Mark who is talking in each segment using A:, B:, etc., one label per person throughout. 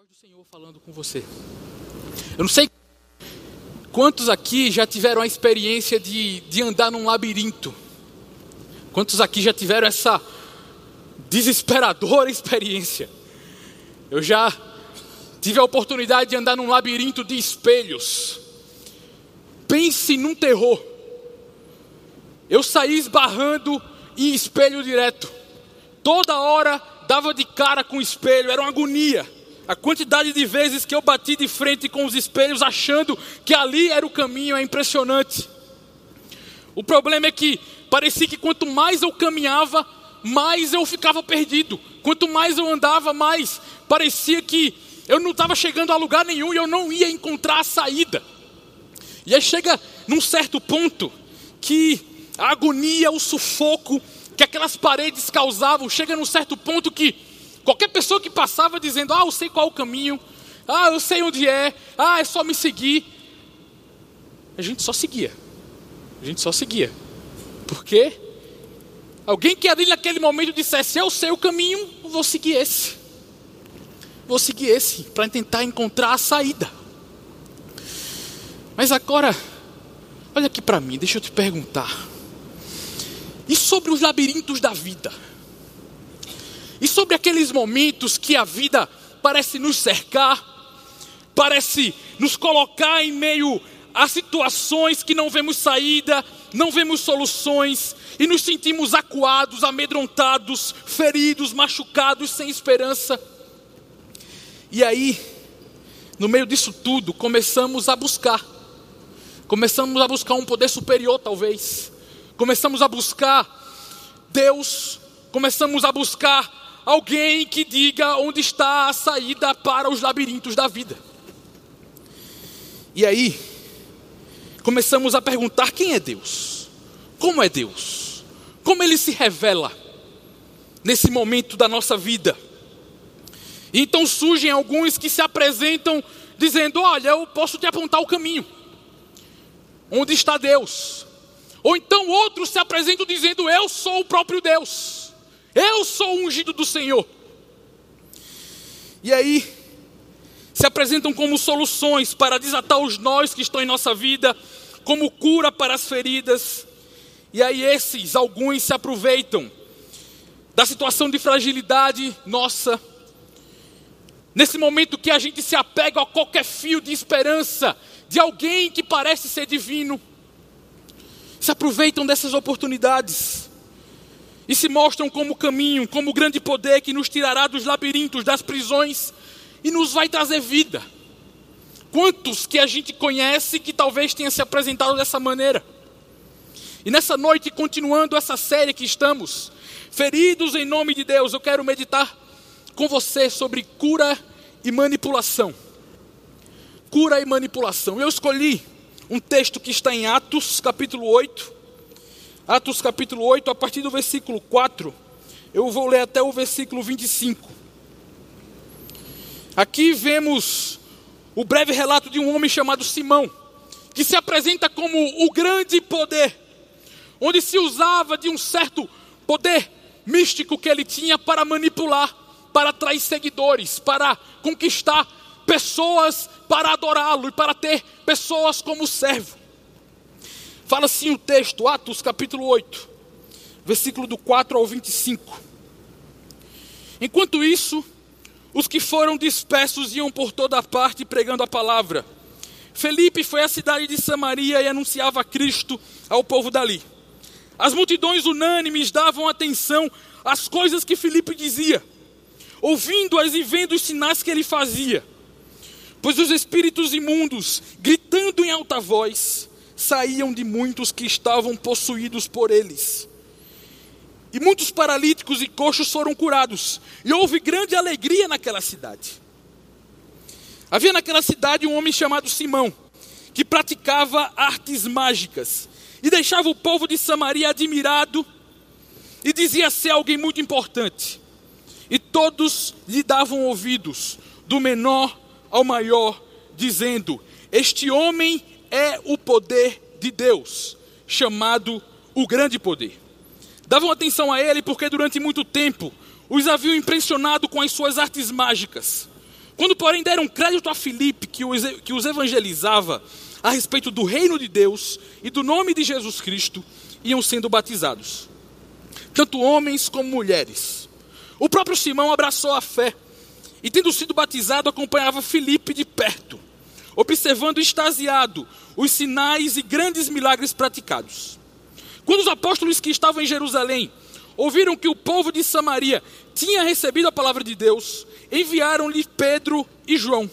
A: voz do Senhor falando com você. Eu não sei quantos aqui já tiveram a experiência de, de andar num labirinto. Quantos aqui já tiveram essa desesperadora experiência? Eu já tive a oportunidade de andar num labirinto de espelhos. Pense num terror. Eu saí esbarrando em espelho direto. Toda hora dava de cara com o espelho, era uma agonia. A quantidade de vezes que eu bati de frente com os espelhos achando que ali era o caminho é impressionante. O problema é que parecia que quanto mais eu caminhava, mais eu ficava perdido. Quanto mais eu andava, mais parecia que eu não estava chegando a lugar nenhum e eu não ia encontrar a saída. E aí chega num certo ponto que a agonia, o sufoco que aquelas paredes causavam, chega num certo ponto que Qualquer pessoa que passava dizendo, ah, eu sei qual é o caminho, ah, eu sei onde é, ah, é só me seguir. A gente só seguia. A gente só seguia. Por quê? Alguém que ali naquele momento dissesse, eu sei o caminho, vou seguir esse. Vou seguir esse, para tentar encontrar a saída. Mas agora, olha aqui para mim, deixa eu te perguntar. E sobre os labirintos da vida? E sobre aqueles momentos que a vida parece nos cercar, parece nos colocar em meio a situações que não vemos saída, não vemos soluções e nos sentimos acuados, amedrontados, feridos, machucados, sem esperança. E aí, no meio disso tudo, começamos a buscar. Começamos a buscar um poder superior, talvez. Começamos a buscar Deus. Começamos a buscar alguém que diga onde está a saída para os labirintos da vida. E aí, começamos a perguntar: quem é Deus? Como é Deus? Como ele se revela nesse momento da nossa vida? Então surgem alguns que se apresentam dizendo: Olha, eu posso te apontar o caminho. Onde está Deus? Ou então outros se apresentam dizendo: Eu sou o próprio Deus. Eu sou o ungido do Senhor. E aí, se apresentam como soluções para desatar os nós que estão em nossa vida, como cura para as feridas. E aí, esses, alguns se aproveitam da situação de fragilidade nossa. Nesse momento que a gente se apega a qualquer fio de esperança de alguém que parece ser divino, se aproveitam dessas oportunidades e se mostram como caminho, como grande poder que nos tirará dos labirintos, das prisões e nos vai trazer vida. Quantos que a gente conhece que talvez tenha se apresentado dessa maneira? E nessa noite, continuando essa série que estamos, feridos em nome de Deus, eu quero meditar com você sobre cura e manipulação. Cura e manipulação. Eu escolhi um texto que está em Atos, capítulo 8, Atos capítulo 8, a partir do versículo 4, eu vou ler até o versículo 25. Aqui vemos o breve relato de um homem chamado Simão, que se apresenta como o grande poder, onde se usava de um certo poder místico que ele tinha para manipular, para atrair seguidores, para conquistar pessoas para adorá-lo e para ter pessoas como servo. Fala assim o texto, Atos capítulo 8, versículo do 4 ao 25. Enquanto isso, os que foram dispersos iam por toda parte pregando a palavra. Felipe foi à cidade de Samaria e anunciava Cristo ao povo dali. As multidões unânimes davam atenção às coisas que Felipe dizia, ouvindo-as e vendo os sinais que ele fazia. Pois os espíritos imundos, gritando em alta voz, saíam de muitos que estavam possuídos por eles. E muitos paralíticos e coxos foram curados, e houve grande alegria naquela cidade. Havia naquela cidade um homem chamado Simão, que praticava artes mágicas, e deixava o povo de Samaria admirado, e dizia ser alguém muito importante. E todos lhe davam ouvidos, do menor ao maior, dizendo: Este homem é o poder de Deus, chamado o grande poder. Davam atenção a ele porque durante muito tempo os haviam impressionado com as suas artes mágicas. Quando, porém, deram crédito a Filipe, que os, que os evangelizava a respeito do reino de Deus e do nome de Jesus Cristo, iam sendo batizados, tanto homens como mulheres. O próprio Simão abraçou a fé e, tendo sido batizado, acompanhava Filipe de perto, observando extasiado os sinais e grandes milagres praticados. Quando os apóstolos que estavam em Jerusalém ouviram que o povo de Samaria tinha recebido a palavra de Deus, enviaram-lhe Pedro e João.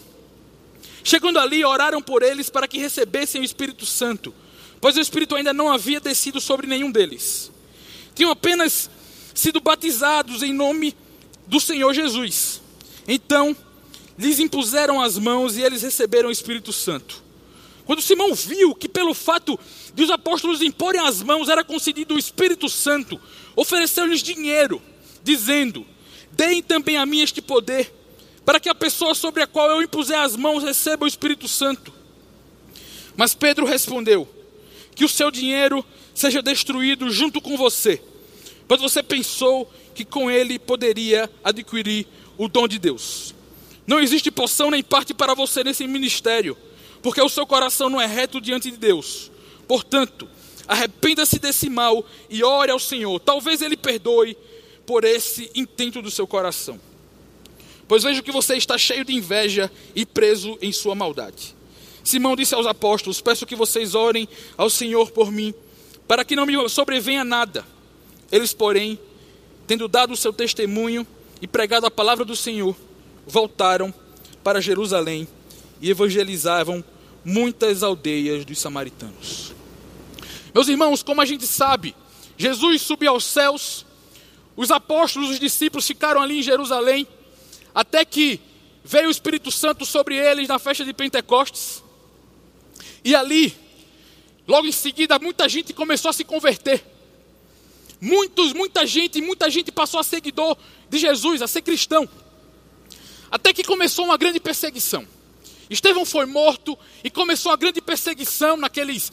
A: Chegando ali, oraram por eles para que recebessem o Espírito Santo, pois o Espírito ainda não havia descido sobre nenhum deles. Tinham apenas sido batizados em nome do Senhor Jesus. Então, lhes impuseram as mãos e eles receberam o Espírito Santo. Quando Simão viu que, pelo fato de os apóstolos imporem as mãos, era concedido o Espírito Santo, ofereceu-lhes dinheiro, dizendo: Deem também a mim este poder, para que a pessoa sobre a qual eu impuser as mãos receba o Espírito Santo. Mas Pedro respondeu: Que o seu dinheiro seja destruído junto com você, pois você pensou que com ele poderia adquirir o dom de Deus. Não existe poção nem parte para você nesse ministério, porque o seu coração não é reto diante de Deus. Portanto, arrependa-se desse mal e ore ao Senhor. Talvez Ele perdoe por esse intento do seu coração. Pois vejo que você está cheio de inveja e preso em sua maldade. Simão disse aos apóstolos: Peço que vocês orem ao Senhor por mim, para que não me sobrevenha nada. Eles, porém, tendo dado o seu testemunho e pregado a palavra do Senhor, voltaram para Jerusalém e evangelizavam muitas aldeias dos samaritanos. Meus irmãos, como a gente sabe, Jesus subiu aos céus, os apóstolos, os discípulos ficaram ali em Jerusalém, até que veio o Espírito Santo sobre eles na festa de Pentecostes, e ali, logo em seguida, muita gente começou a se converter. Muitos, muita gente, muita gente passou a seguidor de Jesus, a ser cristão. Até que começou uma grande perseguição. Estevão foi morto e começou a grande perseguição naqueles,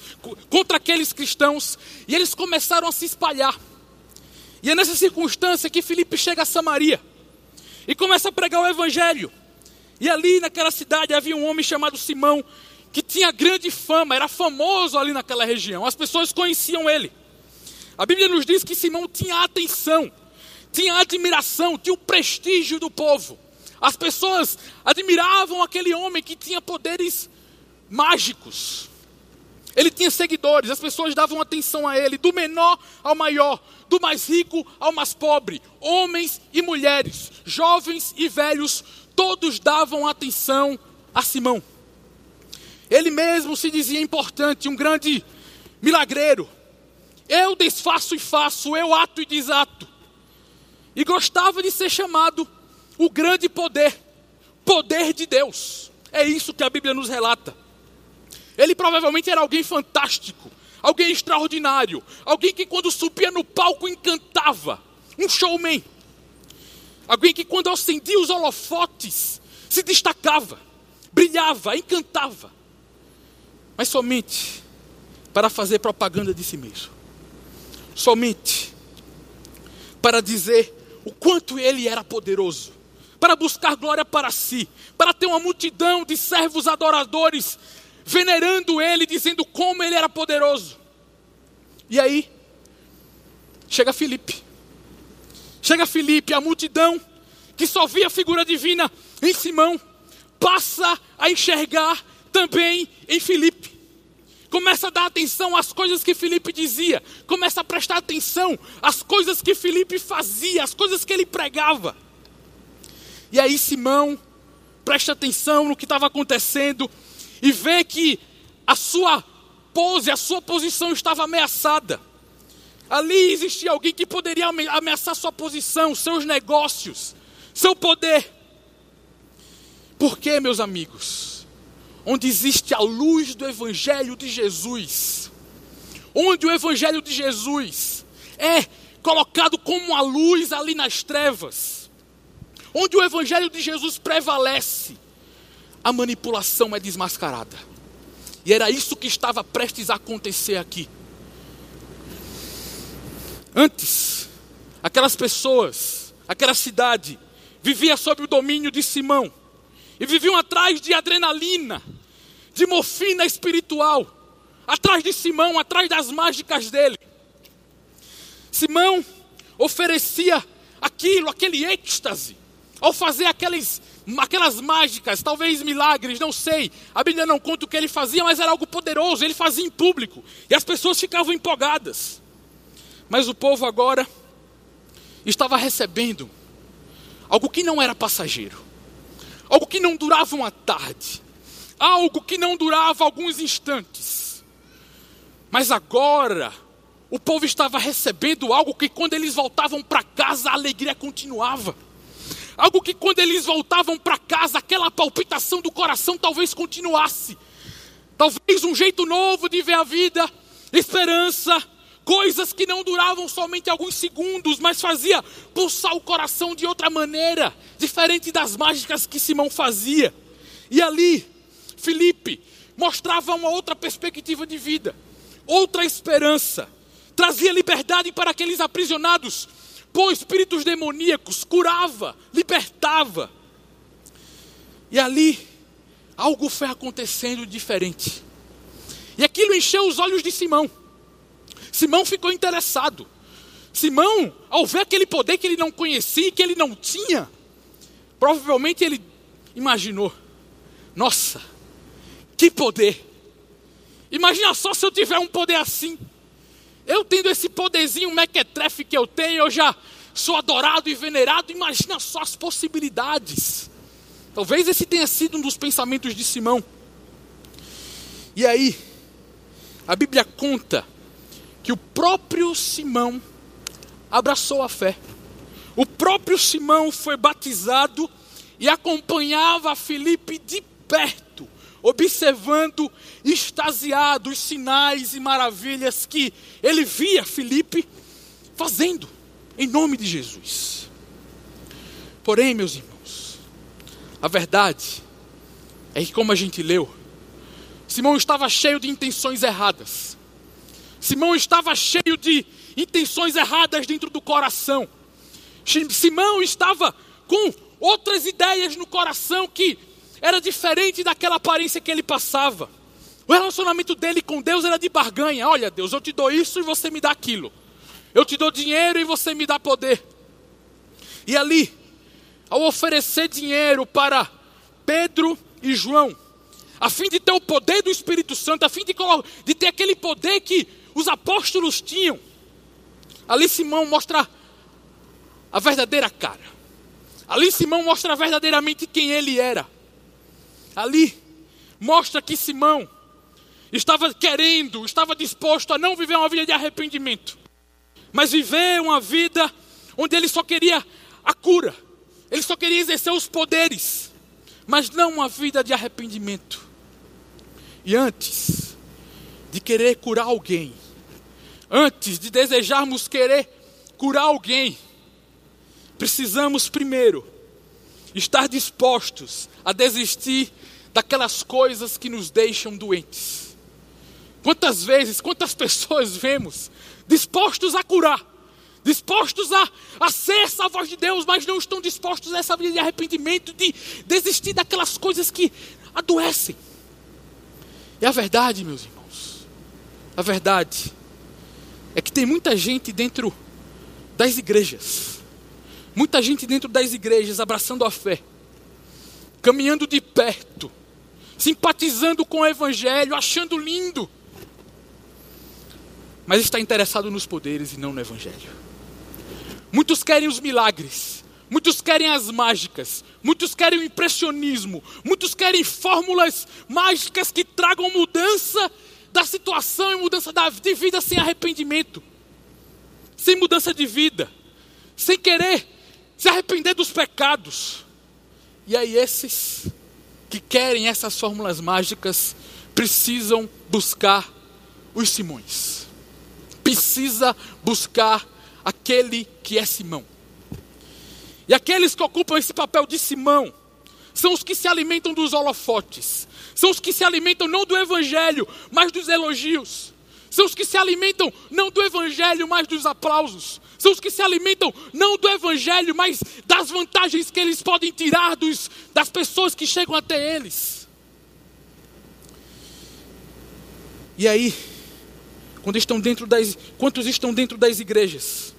A: contra aqueles cristãos, e eles começaram a se espalhar. E é nessa circunstância que Filipe chega a Samaria e começa a pregar o evangelho. E ali naquela cidade havia um homem chamado Simão, que tinha grande fama, era famoso ali naquela região, as pessoas conheciam ele. A Bíblia nos diz que Simão tinha atenção, tinha admiração, tinha o prestígio do povo. As pessoas admiravam aquele homem que tinha poderes mágicos. Ele tinha seguidores, as pessoas davam atenção a ele, do menor ao maior, do mais rico ao mais pobre, homens e mulheres, jovens e velhos, todos davam atenção a Simão. Ele mesmo se dizia importante, um grande milagreiro. Eu desfaço e faço, eu ato e desato. E gostava de ser chamado o grande poder, poder de Deus. É isso que a Bíblia nos relata. Ele provavelmente era alguém fantástico, alguém extraordinário, alguém que quando subia no palco encantava, um showman. Alguém que quando acendia os holofotes se destacava, brilhava, encantava. Mas somente para fazer propaganda de si mesmo. Somente para dizer o quanto ele era poderoso para buscar glória para si, para ter uma multidão de servos adoradores venerando ele, dizendo como ele era poderoso. E aí, chega Felipe. Chega Felipe, a multidão que só via a figura divina em Simão, passa a enxergar também em Felipe. Começa a dar atenção às coisas que Felipe dizia, começa a prestar atenção às coisas que Felipe fazia, às coisas que ele pregava. E aí Simão presta atenção no que estava acontecendo e vê que a sua pose, a sua posição estava ameaçada. Ali existia alguém que poderia ameaçar sua posição, seus negócios, seu poder. Por quê, meus amigos? Onde existe a luz do Evangelho de Jesus, onde o Evangelho de Jesus é colocado como a luz ali nas trevas, onde o Evangelho de Jesus prevalece, a manipulação é desmascarada. E era isso que estava prestes a acontecer aqui. Antes, aquelas pessoas, aquela cidade, vivia sob o domínio de Simão. e viviam atrás de adrenalina, de morfina espiritual, atrás de Simão, atrás das mágicas dele. Simão oferecia aquilo, aquele êxtase, ao fazer aqueles, aquelas mágicas, talvez milagres, não sei. A Bíblia não conta o que ele fazia, mas era algo poderoso, ele fazia em público, e as pessoas ficavam empolgadas. Mas o povo agora estava recebendo algo que não era passageiro, algo que não durava uma tarde, algo que não durava alguns instantes. Mas agora, o povo estava recebendo algo que quando eles voltavam para casa, a alegria continuava. Algo que quando eles voltavam para casa, aquela palpitação do coração talvez continuasse. Talvez um jeito novo de ver a vida, esperança, coisas que não duravam somente alguns segundos, mas fazia pulsar o coração de outra maneira, diferente das mágicas que Simão fazia. E ali, Felipe mostrava uma outra perspectiva de vida, outra esperança, trazia liberdade para aqueles aprisionados por espíritos demoníacos, curava, libertava. E ali, algo foi acontecendo diferente. E aquilo encheu os olhos de Simão. Simão ficou interessado. Simão, ao ver aquele poder que ele não conhecia, que ele não tinha, provavelmente ele imaginou: nossa, que poder! Imagina só se eu tiver um poder assim. Eu tendo esse poderzinho mequetrefe que eu tenho, eu já sou adorado e venerado. Imagina só as possibilidades. Talvez esse tenha sido um dos pensamentos de Simão. E aí, a Bíblia conta que o próprio Simão abraçou a fé. O próprio Simão foi batizado e acompanhava Felipe de perto, observando extasiado os sinais e maravilhas que ele via Felipe fazendo em nome de Jesus. Porém, meus irmãos, a verdade é que, como a gente leu, Simão estava cheio de intenções erradas. Simão estava cheio de intenções erradas dentro do coração. Simão estava com outras ideias no coração que era diferente daquela aparência que ele passava. O relacionamento dele com Deus era de barganha. Olha, Deus, eu te dou isso e você me dá aquilo. Eu te dou dinheiro e você me dá poder. E ali, ao oferecer dinheiro para Pedro e João, a fim de ter o poder do Espírito Santo, a fim de, de ter aquele poder que os apóstolos tinham. Ali Simão mostra a verdadeira cara. Ali Simão mostra verdadeiramente quem ele era. Ali mostra que Simão estava querendo, estava disposto a não viver uma vida de arrependimento, mas viver uma vida onde ele só queria a cura, ele só queria exercer os poderes, mas não uma vida de arrependimento. E antes de querer curar alguém, Antes de desejarmos querer curar alguém, precisamos primeiro estar dispostos a desistir daquelas coisas que nos deixam doentes. Quantas vezes, quantas pessoas vemos dispostos a curar, dispostos a, a ser essa voz de Deus, mas não estão dispostos a essa vida de arrependimento, de desistir daquelas coisas que adoecem. E a verdade, meus irmãos, a verdade é que tem muita gente dentro das igrejas, muita gente dentro das igrejas abraçando a fé, caminhando de perto, simpatizando com o Evangelho, achando lindo, mas está interessado nos poderes e não no Evangelho. Muitos querem os milagres, muitos querem as mágicas, muitos querem o impressionismo, muitos querem fórmulas mágicas que tragam mudança da situação e mudança de vida sem arrependimento, sem mudança de vida, sem querer se arrepender dos pecados. E aí, esses que querem essas fórmulas mágicas precisam buscar os Simões, precisa buscar aquele que é Simão. E aqueles que ocupam esse papel de Simão são os que se alimentam dos holofotes, são os que se alimentam não do evangelho, mas dos elogios. São os que se alimentam não do evangelho, mas dos aplausos. São os que se alimentam não do evangelho, mas das vantagens que eles podem tirar dos, das pessoas que chegam até eles. E aí, quando estão dentro das, quantos estão dentro das igrejas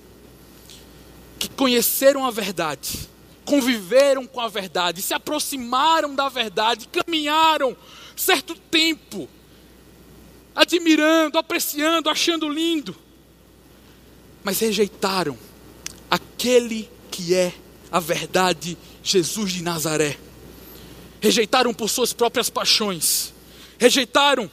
A: que conheceram a verdade, conviveram com a verdade, se aproximaram da verdade, caminharam certo tempo, admirando, apreciando, achando lindo, mas rejeitaram aquele que é a verdade, Jesus de Nazaré. Rejeitaram por suas próprias paixões, rejeitaram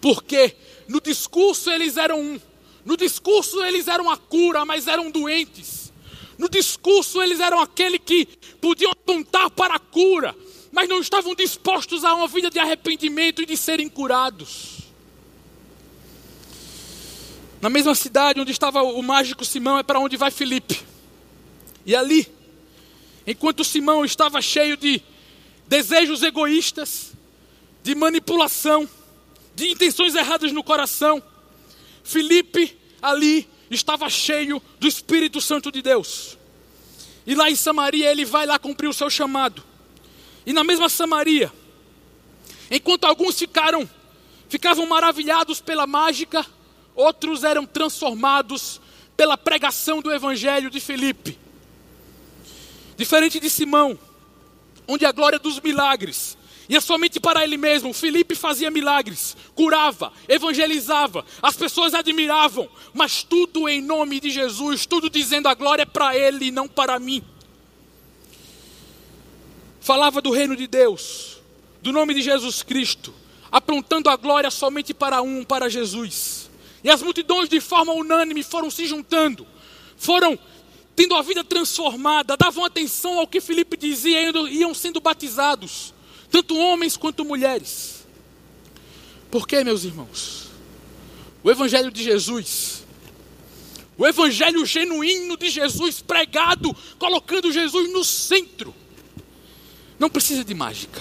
A: porque no discurso eles eram um, no discurso eles eram a cura, mas eram doentes. No discurso eles eram aquele que podiam apontar para a cura, mas não estavam dispostos a uma vida de arrependimento e de serem curados. Na mesma cidade onde estava o mágico Simão é para onde vai Filipe. E ali, enquanto Simão estava cheio de desejos egoístas, de manipulação, de intenções erradas no coração, Filipe ali estava cheio do Espírito Santo de Deus. E lá em Samaria ele vai lá cumprir o seu chamado. E na mesma Samaria, enquanto alguns ficaram, ficavam maravilhados pela mágica, outros eram transformados pela pregação do evangelho de Filipe. Diferente de Simão, onde a glória dos milagres ia somente para ele mesmo. Filipe fazia milagres, curava, evangelizava, as pessoas admiravam, mas tudo em nome de Jesus, tudo dizendo a glória é para ele e não para mim. Falava do reino de Deus, do nome de Jesus Cristo, apontando a glória somente para um, para Jesus. E as multidões, de forma unânime, foram se juntando, foram tendo a vida transformada, davam atenção ao que Filipe dizia e iam sendo batizados tanto homens quanto mulheres. Por quê, meus irmãos? O Evangelho de Jesus, o Evangelho genuíno de Jesus pregado, colocando Jesus no centro, não precisa de mágica,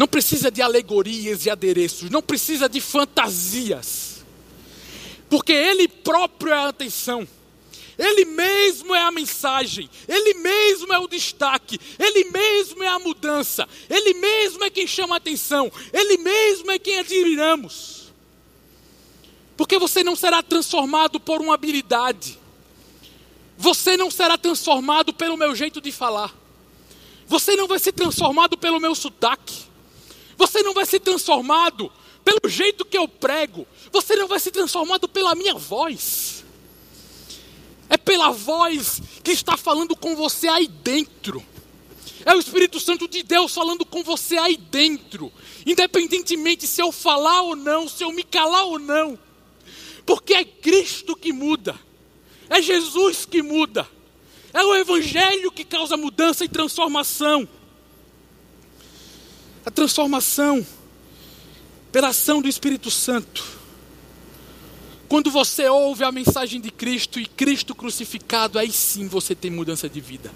A: não precisa de alegorias e adereços, não precisa de fantasias, porque Ele próprio é a atenção. Ele mesmo é a mensagem, Ele mesmo é o destaque, Ele mesmo é a mudança, Ele mesmo é quem chama a atenção, Ele mesmo é quem admiramos. Porque você não será transformado por uma habilidade, você não será transformado pelo meu jeito de falar, você não vai ser transformado pelo meu sotaque, você não vai ser transformado pelo jeito que eu prego, você não vai ser transformado pela minha voz. É pela voz que está falando com você aí dentro. É o Espírito Santo de Deus falando com você aí dentro, independentemente se eu falar ou não, se eu me calar ou não, porque é Cristo que muda, é Jesus que muda, é o Evangelho que causa mudança e transformação. A transformação pela ação do Espírito Santo quando você ouve a mensagem de Cristo e Cristo crucificado, aí sim você tem mudança de vida.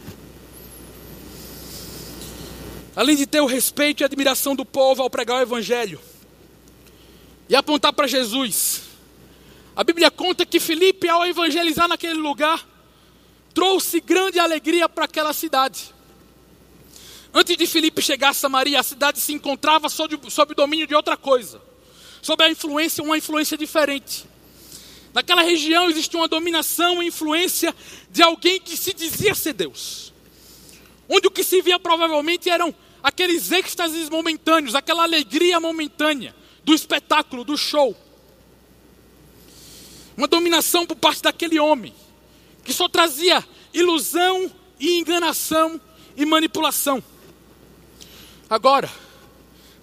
A: Além de ter o respeito e admiração do povo ao pregar o Evangelho e apontar para Jesus, a Bíblia conta que Filipe, ao evangelizar naquele lugar, trouxe grande alegria para aquela cidade. Antes de Filipe chegar a Samaria, a cidade se encontrava sob, sob o domínio de outra coisa, sob a influência, uma influência diferente. Naquela região existia uma dominação e influência de alguém que se dizia ser Deus. Onde o que se via provavelmente eram aqueles êxtases momentâneos, aquela alegria momentânea do espetáculo, do show. Uma dominação por parte daquele homem, que só trazia ilusão e enganação e manipulação. Agora,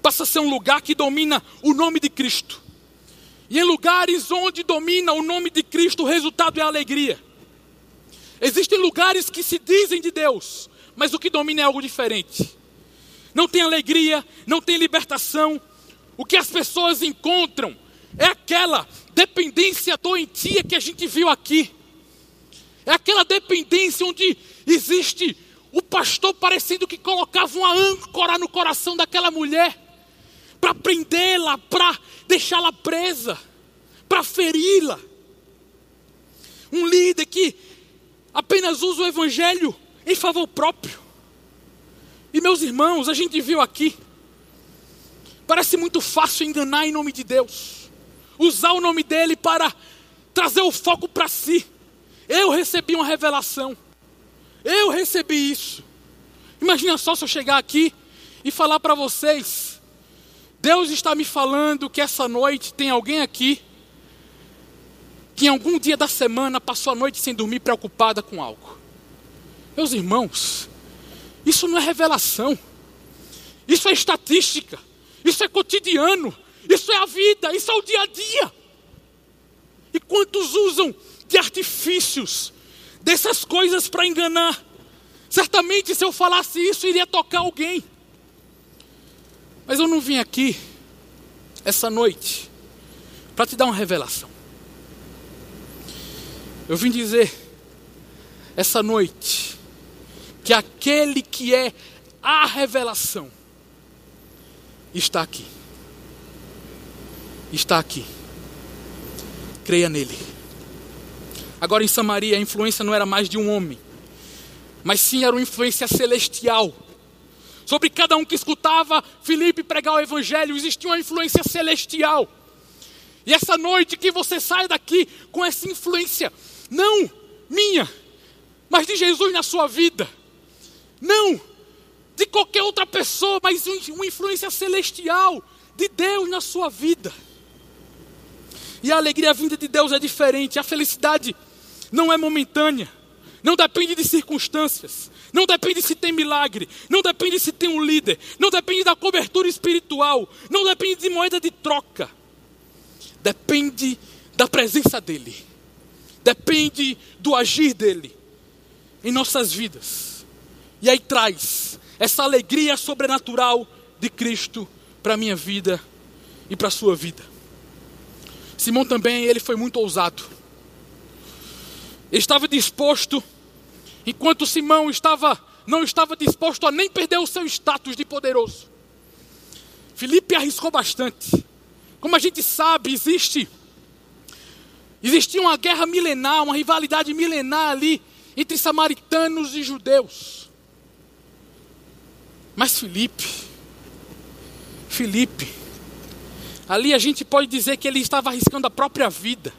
A: passa a ser um lugar que domina o nome de Cristo. E em lugares onde domina o nome de Cristo, o resultado é alegria. Existem lugares que se dizem de Deus, mas o que domina é algo diferente. Não tem alegria, não tem libertação. O que as pessoas encontram é aquela dependência doentia que a gente viu aqui. É aquela dependência onde existe o pastor parecendo que colocava uma âncora no coração daquela mulher para prendê-la, para deixá-la presa, para feri-la. um líder que apenas usa o evangelho em favor próprio. E meus irmãos, a gente viu aqui, parece muito fácil enganar em nome de Deus, usar o nome dele para trazer o foco para si. Eu recebi uma revelação, eu recebi isso. Imagina só se eu chegar aqui e falar para vocês: Deus está me falando que essa noite tem alguém aqui que em algum dia da semana passou a noite sem dormir preocupada com algo. Meus irmãos, isso não é revelação, isso é estatística, isso é cotidiano, isso é a vida, isso é o dia a dia. E quantos usam de artifícios, dessas coisas para enganar? Certamente, se eu falasse isso, iria tocar alguém. Mas eu não vim aqui, essa noite, para te dar uma revelação. Eu vim dizer, essa noite, que aquele que é a revelação está aqui. Está aqui. Creia nele. Agora em Samaria a influência não era mais de um homem, mas sim era uma influência celestial. Sobre cada um que escutava Filipe pregar o evangelho, existia uma influência celestial. E essa noite que você sai daqui com essa influência, não minha, mas de Jesus na sua vida não de qualquer outra pessoa, mas uma influência celestial de Deus na sua vida. E a alegria vinda de Deus é diferente, a felicidade não é momentânea, não depende de circunstâncias, não depende se tem milagre, não depende se tem um líder, não depende da cobertura espiritual, não depende de moeda de troca, depende da presença dEle, depende do agir dEle em nossas vidas. E aí traz essa alegria sobrenatural de Cristo para a minha vida e para a sua vida. Simão também, ele foi muito ousado. Estava disposto, enquanto Simão estava, não estava disposto a nem perder o seu status de poderoso. Felipe arriscou bastante. Como a gente sabe, existe existia uma guerra milenar, uma rivalidade milenar ali entre samaritanos e judeus. Mas Felipe, Felipe, ali a gente pode dizer que ele estava arriscando a própria vida.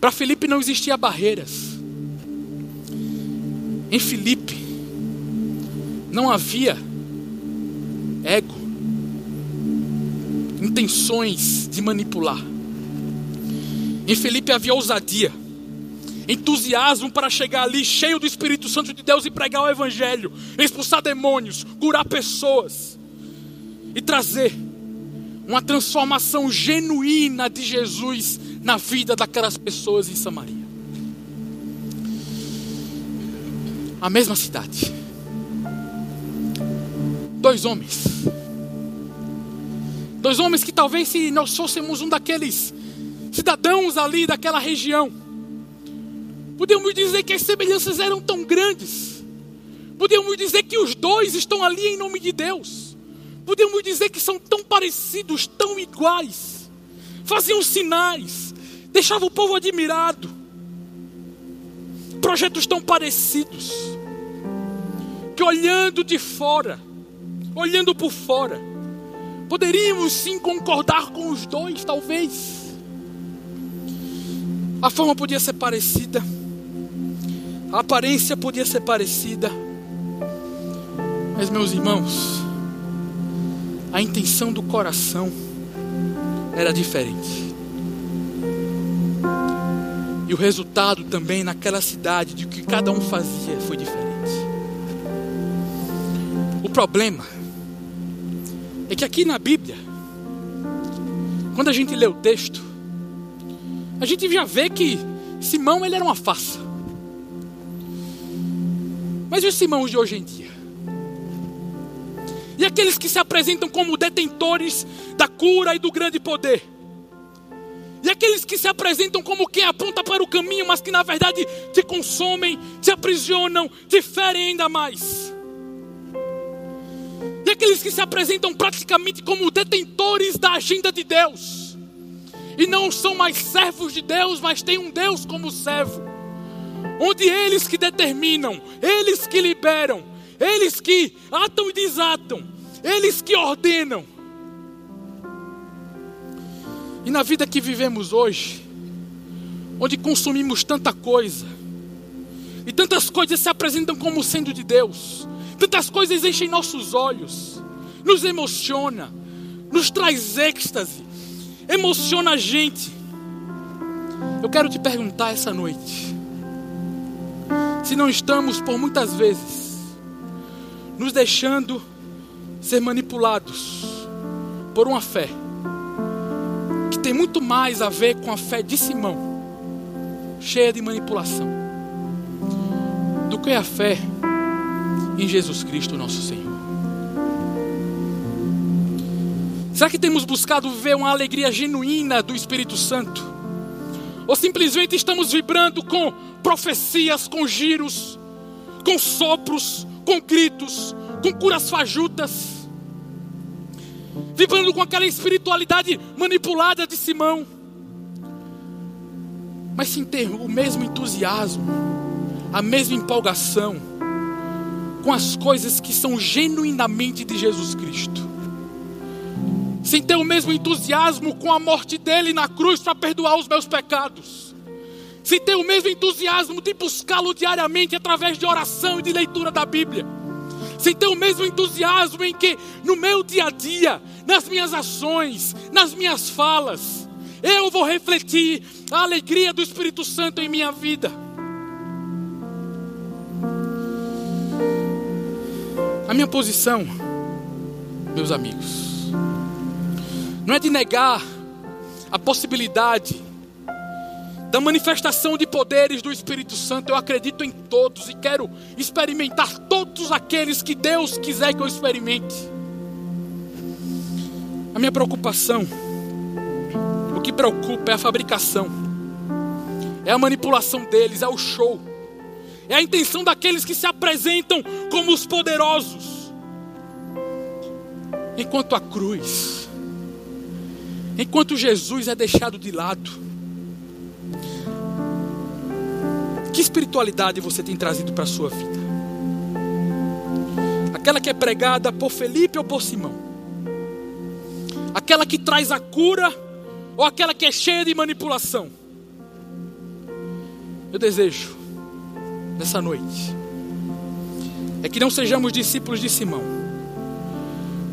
A: Para Felipe não existia barreiras. Em Felipe não havia ego, intenções de manipular. Em Felipe havia ousadia entusiasmo para chegar ali cheio do Espírito Santo de Deus e pregar o Evangelho, expulsar demônios, curar pessoas e trazer uma transformação genuína de Jesus na vida daquelas pessoas em Samaria. A mesma cidade. Dois homens. Dois homens que talvez se nós fôssemos um daqueles cidadãos ali daquela região, Podemos dizer que as semelhanças eram tão grandes. Podemos dizer que os dois estão ali em nome de Deus. Podemos dizer que são tão parecidos, tão iguais. Faziam sinais, deixavam o povo admirado. Projetos tão parecidos. Que olhando de fora, olhando por fora, poderíamos sim concordar com os dois, talvez. A forma podia ser parecida a aparência podia ser parecida, mas, meus irmãos, a intenção do coração era diferente. E o resultado também naquela cidade de que cada um fazia foi diferente. O problema é que aqui na Bíblia, quando a gente lê o texto, a gente já vê que Simão ele era uma farsa. Mas e os Simãos de hoje em dia? E aqueles que se apresentam como detentores da cura e do grande poder? E aqueles que se apresentam como quem aponta para o caminho, mas que na verdade te consomem, te aprisionam, te ferem ainda mais? E aqueles que se apresentam praticamente como detentores da agenda de Deus? e não são mais servos de Deus, mas têm um Deus como servo, onde eles que determinam, eles que liberam, eles que atam e desatam, eles que ordenam. E na vida que vivemos hoje, onde consumimos tanta coisa, e tantas coisas se apresentam como sendo de Deus, tantas coisas enchem nossos olhos, nos emociona, nos traz êxtase, emociona a gente. Eu quero te perguntar essa noite, se não estamos por muitas vezes nos deixando ser manipulados por uma fé tem muito mais a ver com a fé de Simão, cheia de manipulação, do que a fé em Jesus Cristo, nosso Senhor. Será que temos buscado ver uma alegria genuína do Espírito Santo? Ou simplesmente estamos vibrando com profecias, com giros, com sopros, com gritos, com curas fajutas? Vibrando com aquela espiritualidade manipulada de Simão? Mas sem ter o mesmo entusiasmo, a mesma empolgação com as coisas que são genuinamente de Jesus Cristo. Sem ter o mesmo entusiasmo com a morte dele na cruz para perdoar os meus pecados, sem ter o mesmo entusiasmo de buscá-lo diariamente através de oração e de leitura da Bíblia, sem ter o mesmo entusiasmo em que no meu dia a dia, nas minhas ações, nas minhas falas, eu vou refletir a alegria do Espírito Santo em minha vida. A minha posição, meus amigos, não é de negar a possibilidade da manifestação de poderes do Espírito Santo. Eu acredito em todos e quero experimentar todos aqueles que Deus quiser que eu experimente. A minha preocupação, o que preocupa é a fabricação, é a manipulação deles, é o show, é a intenção daqueles que se apresentam como os poderosos, enquanto a cruz enquanto Jesus é deixado de lado. Que espiritualidade você tem trazido para a sua vida? Aquela que é pregada por Felipe ou por Simão? Aquela que traz a cura ou aquela que é cheia de manipulação? Eu desejo, nessa noite, é que não sejamos discípulos de Simão,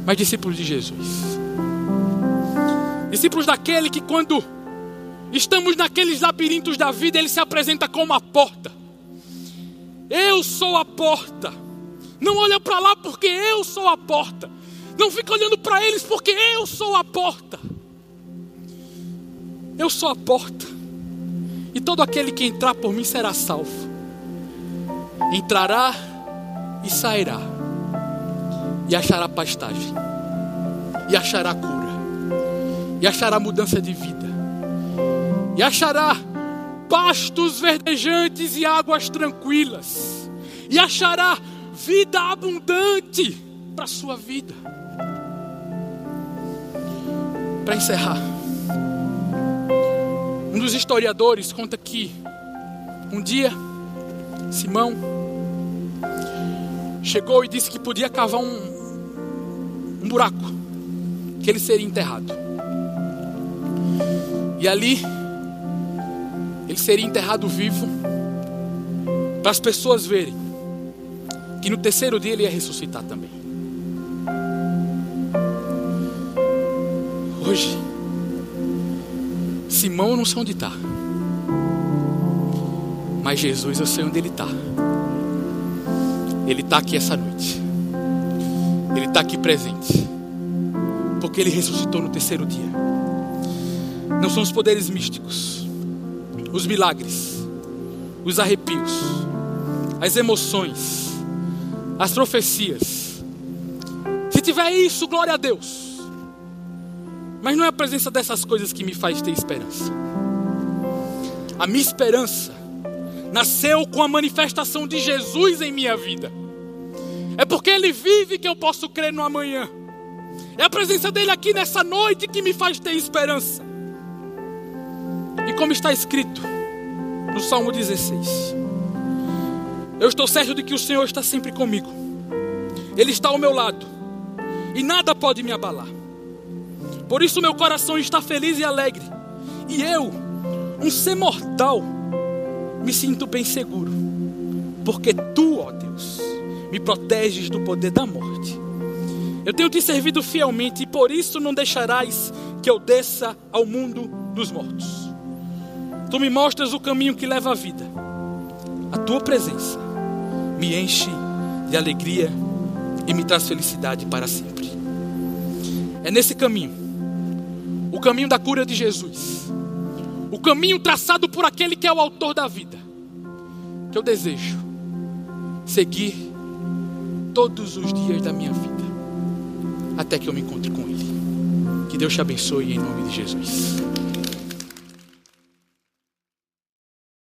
A: mas discípulos de Jesus. Discípulos daquele que, quando estamos naqueles labirintos da vida, ele se apresenta como a porta. Eu sou a porta. Não olha para lá porque eu sou a porta. Não fica olhando para eles porque eu sou a porta. Eu sou a porta. E todo aquele que entrar por mim será salvo. Entrará e sairá. E achará pastagem. E achará cura e achará mudança de vida, e achará pastos verdejantes e águas tranquilas, e achará vida abundante para a sua vida. Para encerrar, um dos historiadores conta que um dia Simão chegou e disse que podia cavar um, um buraco, que ele seria enterrado. E ali, ele seria enterrado vivo, para as pessoas verem que no terceiro dia ele ia ressuscitar também. Hoje, Simão eu não sei onde está, mas Jesus eu sei onde ele está. Ele está aqui essa noite, ele está aqui presente, porque ele ressuscitou no terceiro dia. Não são os poderes místicos, os milagres, os arrepios, as emoções, as profecias. Se tiver isso, glória a Deus. Mas não é a presença dessas coisas que me faz ter esperança. A minha esperança nasceu com a manifestação de Jesus em minha vida. É porque Ele vive que eu posso crer no amanhã. É a presença dele aqui nessa noite que me faz ter esperança. E como está escrito no Salmo 16, eu estou certo de que o Senhor está sempre comigo, Ele está ao meu lado, e nada pode me abalar. Por isso meu coração está feliz e alegre, e eu, um ser mortal, me sinto bem seguro, porque tu, ó Deus, me proteges do poder da morte. Eu tenho te servido fielmente e por isso não deixarás que eu desça ao mundo dos mortos. Tu me mostras o caminho que leva à vida. A tua presença me enche de alegria e me traz felicidade para sempre. É nesse caminho, o caminho da cura de Jesus, o caminho traçado por aquele que é o autor da vida, que eu desejo seguir todos os dias da minha vida, até que eu me encontre com Ele. Que Deus te abençoe em nome de Jesus.